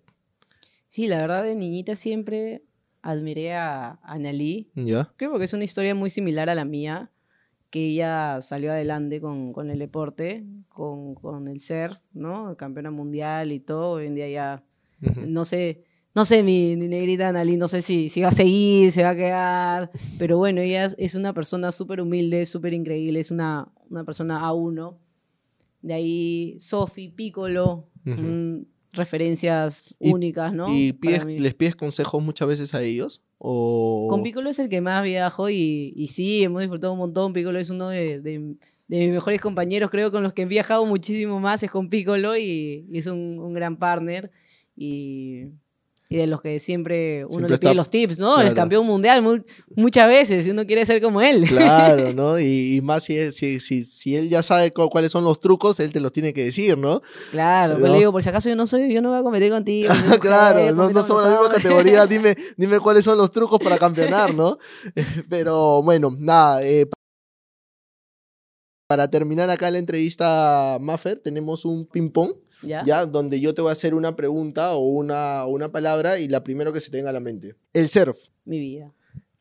Sí, la verdad, de niñita siempre admiré a Annalí. ¿Ya? Creo que es una historia muy similar a la mía, que ella salió adelante con, con el deporte, con, con, el ser, ¿no? Campeona mundial y todo. Hoy en día ya, no sé, no sé, mi, negrita Annalí, no sé si, si va a seguir, se va a quedar, pero bueno, ella es una persona súper humilde, súper increíble, es una, una persona a uno de ahí Sofi, Piccolo, mm, referencias únicas, ¿no? ¿Y les pides consejos muchas veces a ellos? Con Piccolo es el que más viajo y, y sí, hemos disfrutado un montón. Piccolo es uno de, mis mejores compañeros, creo, con los que he viajado muchísimo más, es con Piccolo y, y es un, un gran partner. Y y de los que siempre uno le pide los tips, ¿no? El campeón mundial muchas veces, si uno quiere ser como él. Claro, ¿no? Y, más si, si, si, si, él ya sabe cuáles son los trucos, él te los tiene que decir, ¿no? Claro, ¿no? le digo, por si acaso yo no soy, yo no voy a competir contigo. claro, no, no somos la misma categoría, dime, dime cuáles son los trucos para campeonar, ¿no? Pero bueno, nada, eh, para terminar acá la entrevista, Maffer, tenemos un ping-pong. ¿Ya? Donde yo te voy a hacer una pregunta o una, una palabra y la primero que se tenga a la mente. El surf. Mi vida.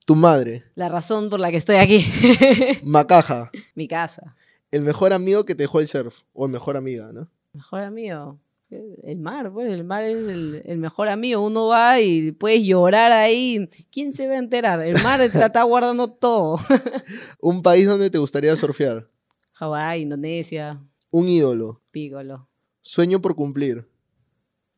Tu madre. La razón por la que estoy aquí. Macaja. Mi casa. El mejor amigo que te dejó el surf. O el mejor amiga, ¿no? Mejor amigo. El mar, pues el mar es el, mejor amigo. Uno va y puedes llorar ahí. ¿Quién se va a enterar? El mar está guardando todo. Un país donde te gustaría surfear. Hawái, Indonesia. Un ídolo. Pígolo. Sueño por cumplir.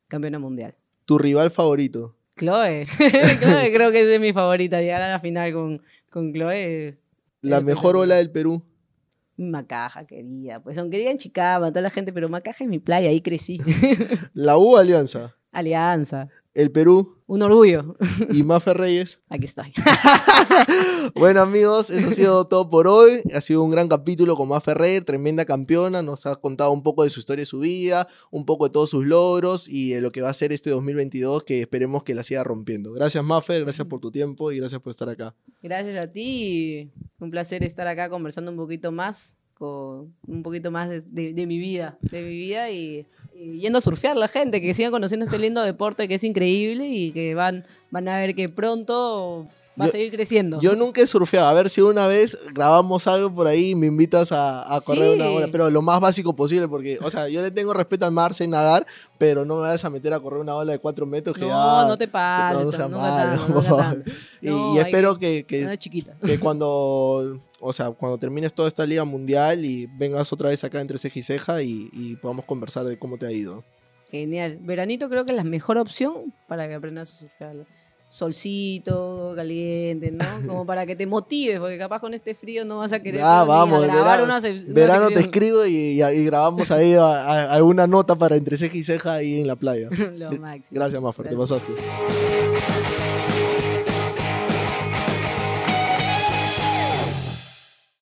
Campeona mundial. ¿Tu rival favorito? Chloe. Chloe creo que es mi favorita. Llegar a la final con, con Chloe. ¿La mejor ola del Perú? Macaja, querida. Pues aunque digan Chicaba, toda la gente, pero Macaja es mi playa, ahí crecí. ¿La U Alianza? Alianza. El Perú. Un orgullo. ¿Y Mafe Reyes? Aquí estoy. bueno, amigos, eso ha sido todo por hoy. Ha sido un gran capítulo con Mafe Reyes, tremenda campeona. Nos ha contado un poco de su historia y su vida, un poco de todos sus logros y de lo que va a ser este 2022, que esperemos que la siga rompiendo. Gracias, Mafe, gracias por tu tiempo y gracias por estar acá. Gracias a ti. Un placer estar acá conversando un poquito más con un poquito más de, de, mi vida, de mi vida y, yendo a surfear la gente, que sigan conociendo este lindo deporte que es increíble y que van, van a ver que pronto va a seguir creciendo. Yo nunca he surfeado. A ver si una vez grabamos algo por ahí y me invitas a, correr una hora. Pero lo más básico posible, porque, o sea, yo le tengo respeto al mar, sé nadar, pero no me vayas a meter a correr una ola de cuatro metros que no, No, te pares. No, sea mal, por favor. y, espero que, que, que, cuando, o sea, cuando termines toda esta liga mundial y vengas otra vez acá entre ceja y ceja y, y podamos conversar de cómo te ha ido. Genial. Veranito creo que es la mejor opción para que aprendas a surfear solcito, caliente, ¿no? Como para que te motives, porque capaz con este frío no vas a querer ah, vamos, grabar verano, te escribo y, y, grabamos ahí alguna nota para entre ceja y ceja ahí en la playa. Lo máximo. Gracias, Mafra, te pasaste.